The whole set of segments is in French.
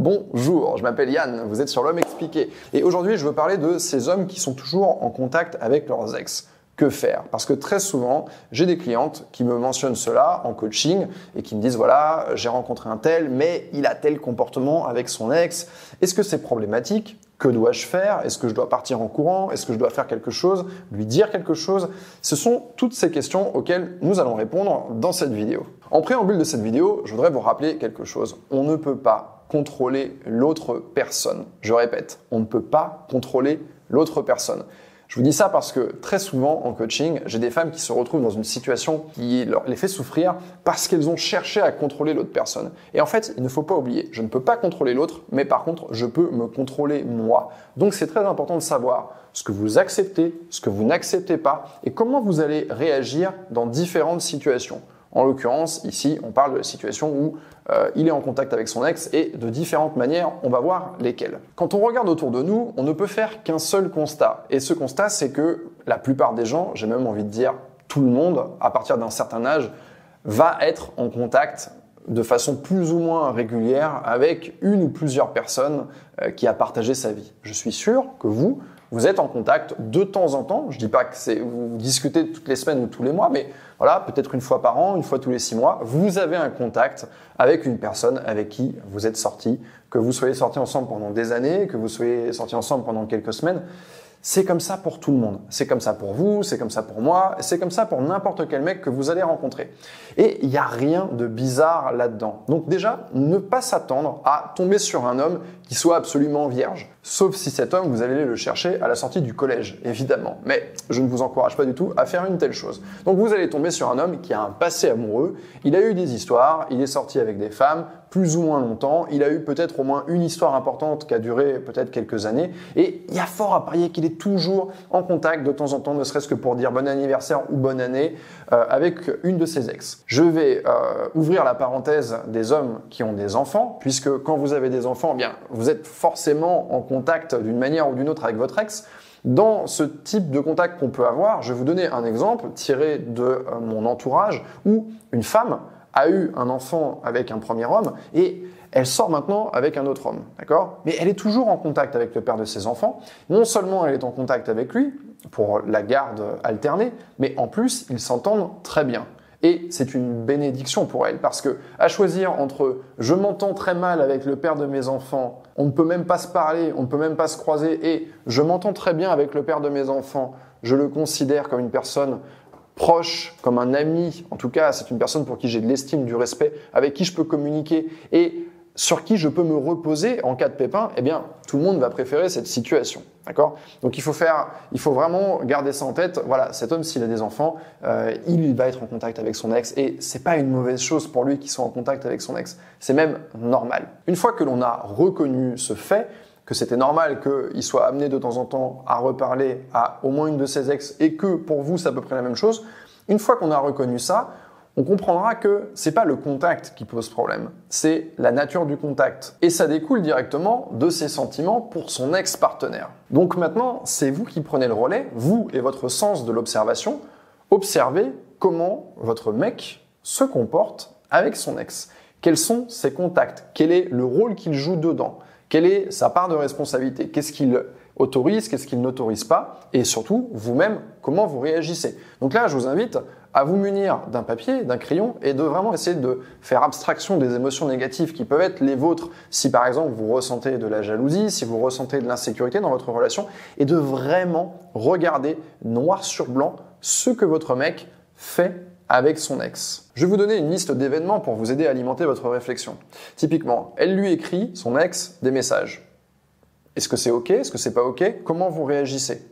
Bonjour, je m'appelle Yann, vous êtes sur l'homme expliqué. Et aujourd'hui, je veux parler de ces hommes qui sont toujours en contact avec leurs ex. Que faire? Parce que très souvent, j'ai des clientes qui me mentionnent cela en coaching et qui me disent voilà, j'ai rencontré un tel, mais il a tel comportement avec son ex. Est-ce que c'est problématique? Que dois-je faire? Est-ce que je dois partir en courant? Est-ce que je dois faire quelque chose? Lui dire quelque chose? Ce sont toutes ces questions auxquelles nous allons répondre dans cette vidéo. En préambule de cette vidéo, je voudrais vous rappeler quelque chose. On ne peut pas contrôler l'autre personne. Je répète, on ne peut pas contrôler l'autre personne. Je vous dis ça parce que très souvent en coaching, j'ai des femmes qui se retrouvent dans une situation qui les fait souffrir parce qu'elles ont cherché à contrôler l'autre personne. Et en fait, il ne faut pas oublier, je ne peux pas contrôler l'autre, mais par contre, je peux me contrôler moi. Donc c'est très important de savoir ce que vous acceptez, ce que vous n'acceptez pas et comment vous allez réagir dans différentes situations. En l'occurrence, ici, on parle de la situation où euh, il est en contact avec son ex et de différentes manières, on va voir lesquelles. Quand on regarde autour de nous, on ne peut faire qu'un seul constat. Et ce constat, c'est que la plupart des gens, j'ai même envie de dire tout le monde, à partir d'un certain âge, va être en contact de façon plus ou moins régulière avec une ou plusieurs personnes euh, qui a partagé sa vie. Je suis sûr que vous, vous êtes en contact de temps en temps. Je dis pas que vous discutez toutes les semaines ou tous les mois, mais voilà, peut-être une fois par an, une fois tous les six mois, vous avez un contact avec une personne avec qui vous êtes sorti, que vous soyez sorti ensemble pendant des années, que vous soyez sorti ensemble pendant quelques semaines. C'est comme ça pour tout le monde. C'est comme ça pour vous, c'est comme ça pour moi, c'est comme ça pour n'importe quel mec que vous allez rencontrer. Et il n'y a rien de bizarre là-dedans. Donc déjà, ne pas s'attendre à tomber sur un homme qui soit absolument vierge. Sauf si cet homme, vous allez le chercher à la sortie du collège, évidemment. Mais je ne vous encourage pas du tout à faire une telle chose. Donc vous allez tomber sur un homme qui a un passé amoureux, il a eu des histoires, il est sorti avec des femmes, plus ou moins longtemps, il a eu peut-être au moins une histoire importante qui a duré peut-être quelques années, et il y a fort à parier qu'il est toujours en contact de temps en temps, ne serait-ce que pour dire bon anniversaire ou bonne année, euh, avec une de ses ex. Je vais euh, ouvrir la parenthèse des hommes qui ont des enfants, puisque quand vous avez des enfants, eh bien vous êtes forcément en contact d'une manière ou d'une autre avec votre ex. Dans ce type de contact qu'on peut avoir, je vais vous donner un exemple tiré de euh, mon entourage où une femme a eu un enfant avec un premier homme et elle sort maintenant avec un autre homme, d'accord? Mais elle est toujours en contact avec le père de ses enfants. Non seulement elle est en contact avec lui pour la garde alternée, mais en plus ils s'entendent très bien. Et c'est une bénédiction pour elle parce que à choisir entre je m'entends très mal avec le père de mes enfants, on ne peut même pas se parler, on ne peut même pas se croiser et je m'entends très bien avec le père de mes enfants, je le considère comme une personne proche, comme un ami, en tout cas c'est une personne pour qui j'ai de l'estime, du respect, avec qui je peux communiquer et sur qui je peux me reposer en cas de pépin, eh bien, tout le monde va préférer cette situation. D'accord? Donc il faut faire, il faut vraiment garder ça en tête. Voilà, cet homme, s'il a des enfants, euh, il va être en contact avec son ex et c'est pas une mauvaise chose pour lui qu'il soit en contact avec son ex. C'est même normal. Une fois que l'on a reconnu ce fait, que c'était normal qu'il soit amené de temps en temps à reparler à au moins une de ses ex et que pour vous c'est à peu près la même chose, une fois qu'on a reconnu ça, on comprendra que c'est pas le contact qui pose problème, c'est la nature du contact. Et ça découle directement de ses sentiments pour son ex-partenaire. Donc maintenant, c'est vous qui prenez le relais, vous et votre sens de l'observation, observez comment votre mec se comporte avec son ex. Quels sont ses contacts? Quel est le rôle qu'il joue dedans? Quelle est sa part de responsabilité? Qu'est-ce qu'il autorise? Qu'est-ce qu'il n'autorise pas? Et surtout, vous-même, comment vous réagissez? Donc là, je vous invite à vous munir d'un papier, d'un crayon et de vraiment essayer de faire abstraction des émotions négatives qui peuvent être les vôtres si par exemple vous ressentez de la jalousie, si vous ressentez de l'insécurité dans votre relation et de vraiment regarder noir sur blanc ce que votre mec fait avec son ex. Je vais vous donner une liste d'événements pour vous aider à alimenter votre réflexion. Typiquement, elle lui écrit, son ex, des messages. Est-ce que c'est OK? Est-ce que c'est pas OK? Comment vous réagissez?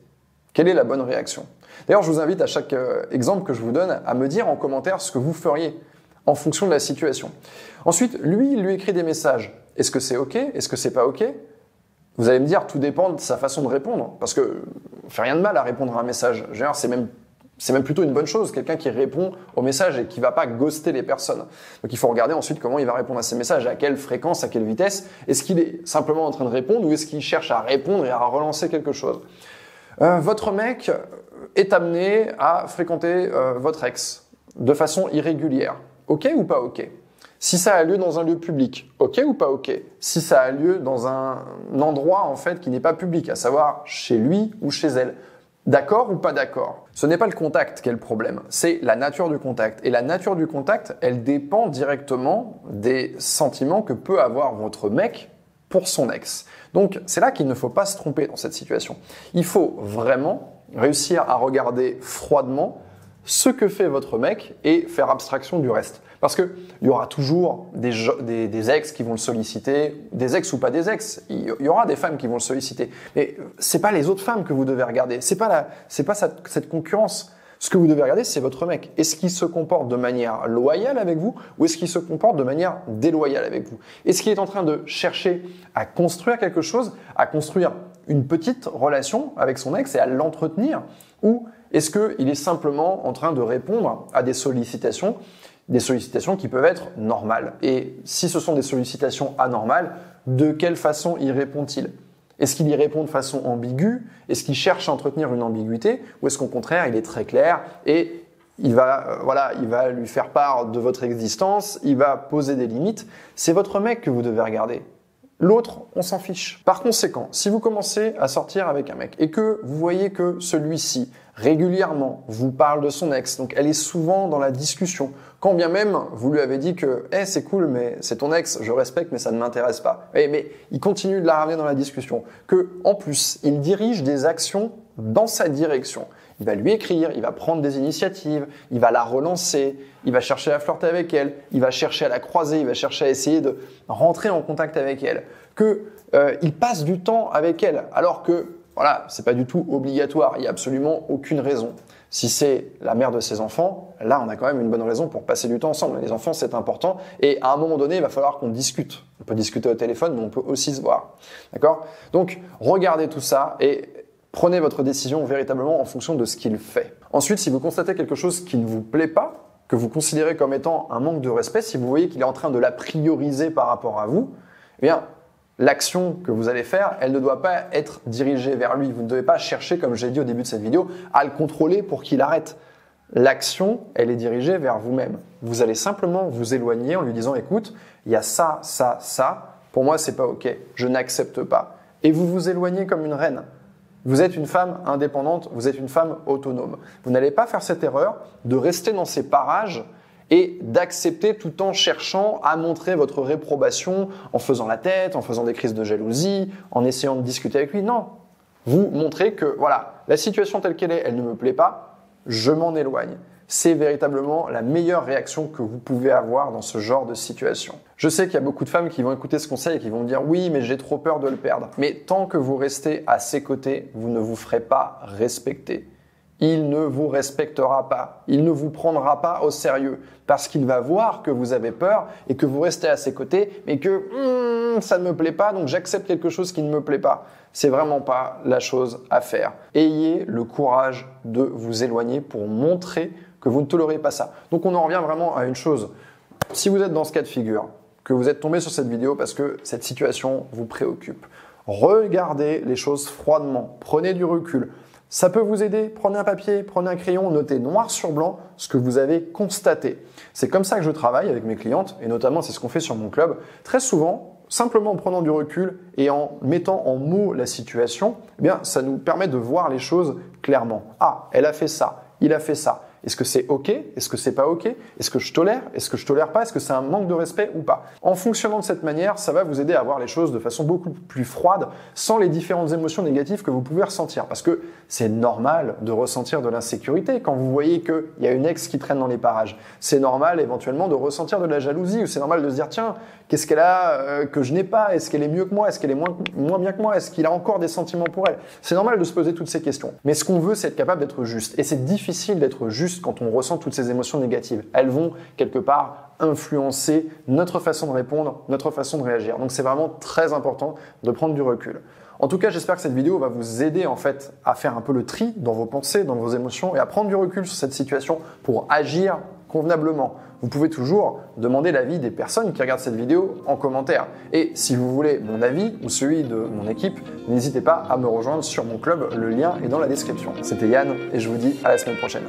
Quelle est la bonne réaction? D'ailleurs, je vous invite à chaque euh, exemple que je vous donne à me dire en commentaire ce que vous feriez en fonction de la situation. Ensuite, lui, il lui écrit des messages. Est-ce que c'est OK? Est-ce que c'est pas OK? Vous allez me dire, tout dépend de sa façon de répondre. Parce que fait rien de mal à répondre à un message. C'est même c'est même plutôt une bonne chose, quelqu'un qui répond aux messages et qui va pas ghoster les personnes. Donc il faut regarder ensuite comment il va répondre à ces messages, à quelle fréquence, à quelle vitesse. Est-ce qu'il est simplement en train de répondre ou est-ce qu'il cherche à répondre et à relancer quelque chose? Euh, Votre mec est amené à fréquenter euh, votre ex de façon irrégulière. OK ou pas OK? Si ça a lieu dans un lieu public, ok ou pas ok? Si ça a lieu dans un endroit en fait qui n'est pas public, à savoir chez lui ou chez elle, D'accord ou pas d'accord? Ce n'est pas le contact qui est le problème, c'est la nature du contact. Et la nature du contact, elle dépend directement des sentiments que peut avoir votre mec pour son ex. Donc c'est là qu'il ne faut pas se tromper dans cette situation. Il faut vraiment réussir à regarder froidement ce que fait votre mec et faire abstraction du reste. Parce qu'il y aura toujours des, ex qui vont le solliciter, des ex ou pas des ex. Il y aura des femmes qui vont le solliciter. Mais c'est pas les autres femmes que vous devez regarder. C'est pas pas cette concurrence. Ce que vous devez regarder, c'est votre mec. Est-ce qu'il se comporte de manière loyale avec vous ou est-ce qu'il se comporte de manière déloyale avec vous? Est-ce qu'il est en train de chercher à construire quelque chose, à construire une petite relation avec son ex et à l'entretenir Ou est-ce qu'il est simplement en train de répondre à des sollicitations des sollicitations qui peuvent être normales? Et si ce sont des sollicitations anormales, de quelle façon y répond-il? Est-ce qu'il y répond de façon ambiguë? Est-ce qu'il cherche à entretenir une ambiguïté? Ou est-ce qu'au contraire, il est très clair et il va, euh, voilà, il va lui faire part de votre existence, il va poser des limites? C'est votre mec que vous devez regarder. L'autre, on s'en fiche. Par conséquent, si vous commencez à sortir avec un mec et que vous voyez que celui-ci régulièrement vous parle de son ex, donc elle est souvent dans la discussion, quand bien même vous lui avez dit que eh, c'est cool, mais c'est ton ex, je respecte, mais ça ne m'intéresse pas. Eh, mais il continue de la ramener dans la discussion. Que, en plus, il dirige des actions dans sa direction. Il va lui écrire, il va prendre des initiatives, il va la relancer, il va chercher à flirter avec elle, il va chercher à la croiser, il va chercher à essayer de rentrer en contact avec elle. Que euh, il passe du temps avec elle, alors que voilà, c'est pas du tout obligatoire. Il y a absolument aucune raison. Si c'est la mère de ses enfants, là, on a quand même une bonne raison pour passer du temps ensemble. Les enfants, c'est important. Et à un moment donné, il va falloir qu'on discute. On peut discuter au téléphone, mais on peut aussi se voir. D'accord? Donc, regardez tout ça et Prenez votre décision véritablement en fonction de ce qu'il fait. Ensuite, si vous constatez quelque chose qui ne vous plaît pas, que vous considérez comme étant un manque de respect, si vous voyez qu'il est en train de la prioriser par rapport à vous, eh bien, l'action que vous allez faire, elle ne doit pas être dirigée vers lui. Vous ne devez pas chercher, comme j'ai dit au début de cette vidéo, à le contrôler pour qu'il arrête. L'action, elle est dirigée vers vous-même. Vous allez simplement vous éloigner en lui disant, écoute, il y a ça, ça, ça. Pour moi, c'est pas OK. Je n'accepte pas. Et vous vous éloignez comme une reine. Vous êtes une femme indépendante, vous êtes une femme autonome. Vous n'allez pas faire cette erreur de rester dans ces parages et d'accepter tout en cherchant à montrer votre réprobation en faisant la tête, en faisant des crises de jalousie, en essayant de discuter avec lui. Non. Vous montrez que, voilà, la situation telle qu'elle est, elle ne me plaît pas, je m'en éloigne c'est véritablement la meilleure réaction que vous pouvez avoir dans ce genre de situation. Je sais qu'il y a beaucoup de femmes qui vont écouter ce conseil et qui vont dire oui, mais j'ai trop peur de le perdre. Mais tant que vous restez à ses côtés, vous ne vous ferez pas respecter. Il ne vous respectera pas. Il ne vous prendra pas au sérieux parce qu'il va voir que vous avez peur et que vous restez à ses côtés, mais que hmm, ça ne me plaît pas, donc j'accepte quelque chose qui ne me plaît pas. C'est vraiment pas la chose à faire. Ayez le courage de vous éloigner pour montrer que vous ne tolérez pas ça. Donc on en revient vraiment à une chose. Si vous êtes dans ce cas de figure, que vous êtes tombé sur cette vidéo parce que cette situation vous préoccupe, regardez les choses froidement, prenez du recul. Ça peut vous aider, prenez un papier, prenez un crayon, notez noir sur blanc ce que vous avez constaté. C'est comme ça que je travaille avec mes clientes, et notamment c'est ce qu'on fait sur mon club. Très souvent, simplement en prenant du recul et en mettant en mots la situation, eh bien, ça nous permet de voir les choses clairement. Ah, elle a fait ça, il a fait ça. Est-ce que c'est OK? Est-ce que c'est pas OK? Est-ce que je tolère? Est-ce que je tolère pas? Est-ce que c'est un manque de respect ou pas? En fonctionnant de cette manière, ça va vous aider à voir les choses de façon beaucoup plus froide, sans les différentes émotions négatives que vous pouvez ressentir. Parce que c'est normal de ressentir de l'insécurité quand vous voyez qu'il y a une ex qui traîne dans les parages. C'est normal éventuellement de ressentir de la jalousie ou c'est normal de se dire tiens, qu'est-ce qu'elle a euh, que je n'ai pas? Est-ce qu'elle est mieux que moi? Est-ce qu'elle est moins, moins bien que moi? Est-ce qu'il a encore des sentiments pour elle? C'est normal de se poser toutes ces questions. Mais ce qu'on veut, c'est être capable d'être juste. Et c'est difficile d'être juste quand on ressent toutes ces émotions négatives. Elles vont quelque part influencer notre façon de répondre, notre façon de réagir. Donc c'est vraiment très important de prendre du recul. En tout cas, j'espère que cette vidéo va vous aider en fait à faire un peu le tri dans vos pensées, dans vos émotions et à prendre du recul sur cette situation pour agir convenablement. Vous pouvez toujours demander l'avis des personnes qui regardent cette vidéo en commentaire. Et si vous voulez mon avis ou celui de mon équipe, n'hésitez pas à me rejoindre sur mon club, le lien est dans la description. C'était Yann et je vous dis à la semaine prochaine.